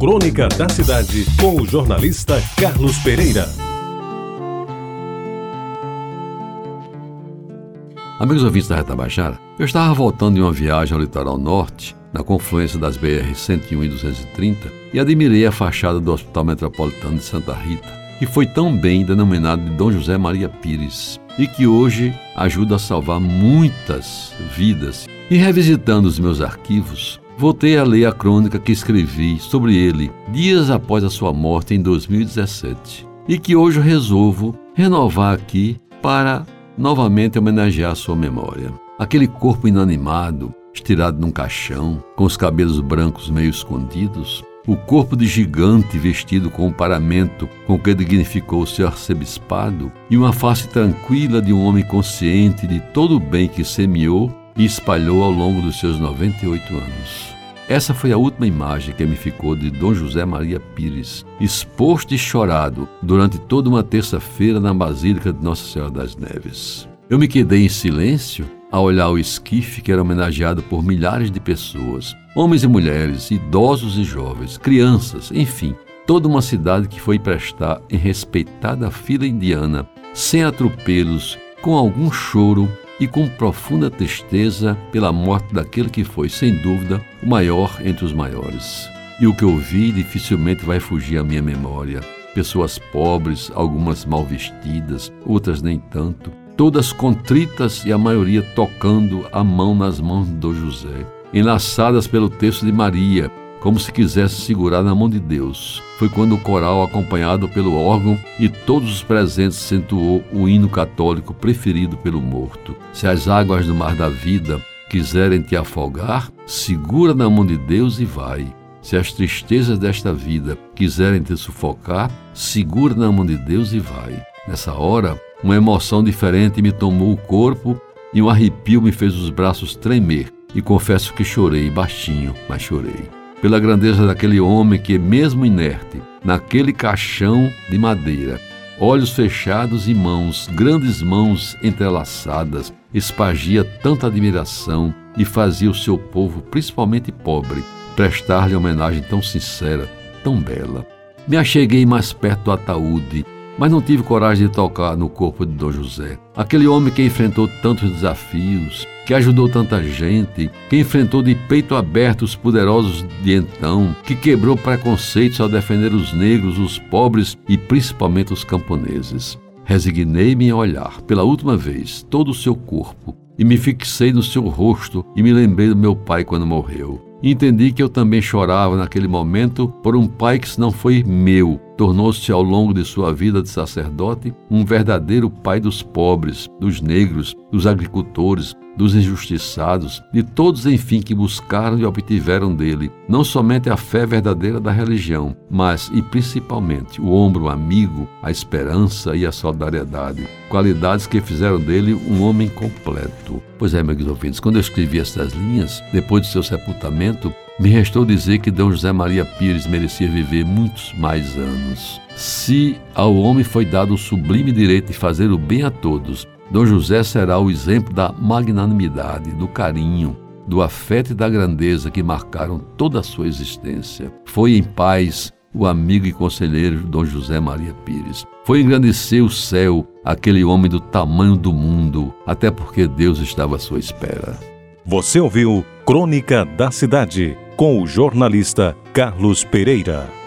Crônica da Cidade, com o jornalista Carlos Pereira. Amigos ouvintes da Reta Baixada, eu estava voltando de uma viagem ao litoral norte, na confluência das BR 101 e 230, e admirei a fachada do Hospital Metropolitano de Santa Rita, que foi tão bem denominado de Dom José Maria Pires, e que hoje ajuda a salvar muitas vidas. E revisitando os meus arquivos, voltei a ler a crônica que escrevi sobre ele dias após a sua morte em 2017 e que hoje resolvo renovar aqui para novamente homenagear sua memória. Aquele corpo inanimado, estirado num caixão, com os cabelos brancos meio escondidos, o corpo de gigante vestido com o paramento com que dignificou seu arcebispado, e uma face tranquila de um homem consciente de todo o bem que semeou e espalhou ao longo dos seus 98 anos. Essa foi a última imagem que me ficou de Dom José Maria Pires, exposto e chorado durante toda uma terça-feira na Basílica de Nossa Senhora das Neves. Eu me quedei em silêncio a olhar o esquife que era homenageado por milhares de pessoas, homens e mulheres, idosos e jovens, crianças, enfim, toda uma cidade que foi prestar em respeitada fila indiana, sem atropelos, com algum choro e com profunda tristeza pela morte daquele que foi, sem dúvida, o maior entre os maiores. E o que eu vi dificilmente vai fugir à minha memória. Pessoas pobres, algumas mal vestidas, outras nem tanto, todas contritas e a maioria tocando a mão nas mãos do José, enlaçadas pelo texto de Maria, como se quisesse segurar na mão de Deus. Foi quando o coral, acompanhado pelo órgão e todos os presentes, acentuou o hino católico preferido pelo morto. Se as águas do mar da vida quiserem te afogar, segura na mão de Deus e vai. Se as tristezas desta vida quiserem te sufocar, segura na mão de Deus e vai. Nessa hora, uma emoção diferente me tomou o corpo e um arrepio me fez os braços tremer. E confesso que chorei baixinho, mas chorei pela grandeza daquele homem que, mesmo inerte, naquele caixão de madeira, olhos fechados e mãos, grandes mãos entrelaçadas, espagia tanta admiração e fazia o seu povo, principalmente pobre, prestar-lhe homenagem tão sincera, tão bela. Me acheguei mais perto do ataúde mas não tive coragem de tocar no corpo de Dom José. Aquele homem que enfrentou tantos desafios, que ajudou tanta gente, que enfrentou de peito aberto os poderosos de então, que quebrou preconceitos ao defender os negros, os pobres e principalmente os camponeses. Resignei-me a olhar, pela última vez, todo o seu corpo, e me fixei no seu rosto e me lembrei do meu pai quando morreu. Entendi que eu também chorava naquele momento por um pai que, não foi meu, tornou-se ao longo de sua vida de sacerdote um verdadeiro pai dos pobres, dos negros, dos agricultores, dos injustiçados, de todos, enfim, que buscaram e obtiveram dele não somente a fé verdadeira da religião, mas e principalmente o ombro amigo, a esperança e a solidariedade, qualidades que fizeram dele um homem completo. Pois é, meus ouvintes, quando eu escrevi estas linhas, depois de seu sepultamento, me restou dizer que D. José Maria Pires merecia viver muitos mais anos. Se ao homem foi dado o sublime direito de fazer o bem a todos, Dom José será o exemplo da magnanimidade, do carinho, do afeto e da grandeza que marcaram toda a sua existência. Foi em paz o amigo e conselheiro Dom José Maria Pires. Foi engrandecer o céu, aquele homem do tamanho do mundo, até porque Deus estava à sua espera. Você ouviu Crônica da Cidade, com o jornalista Carlos Pereira.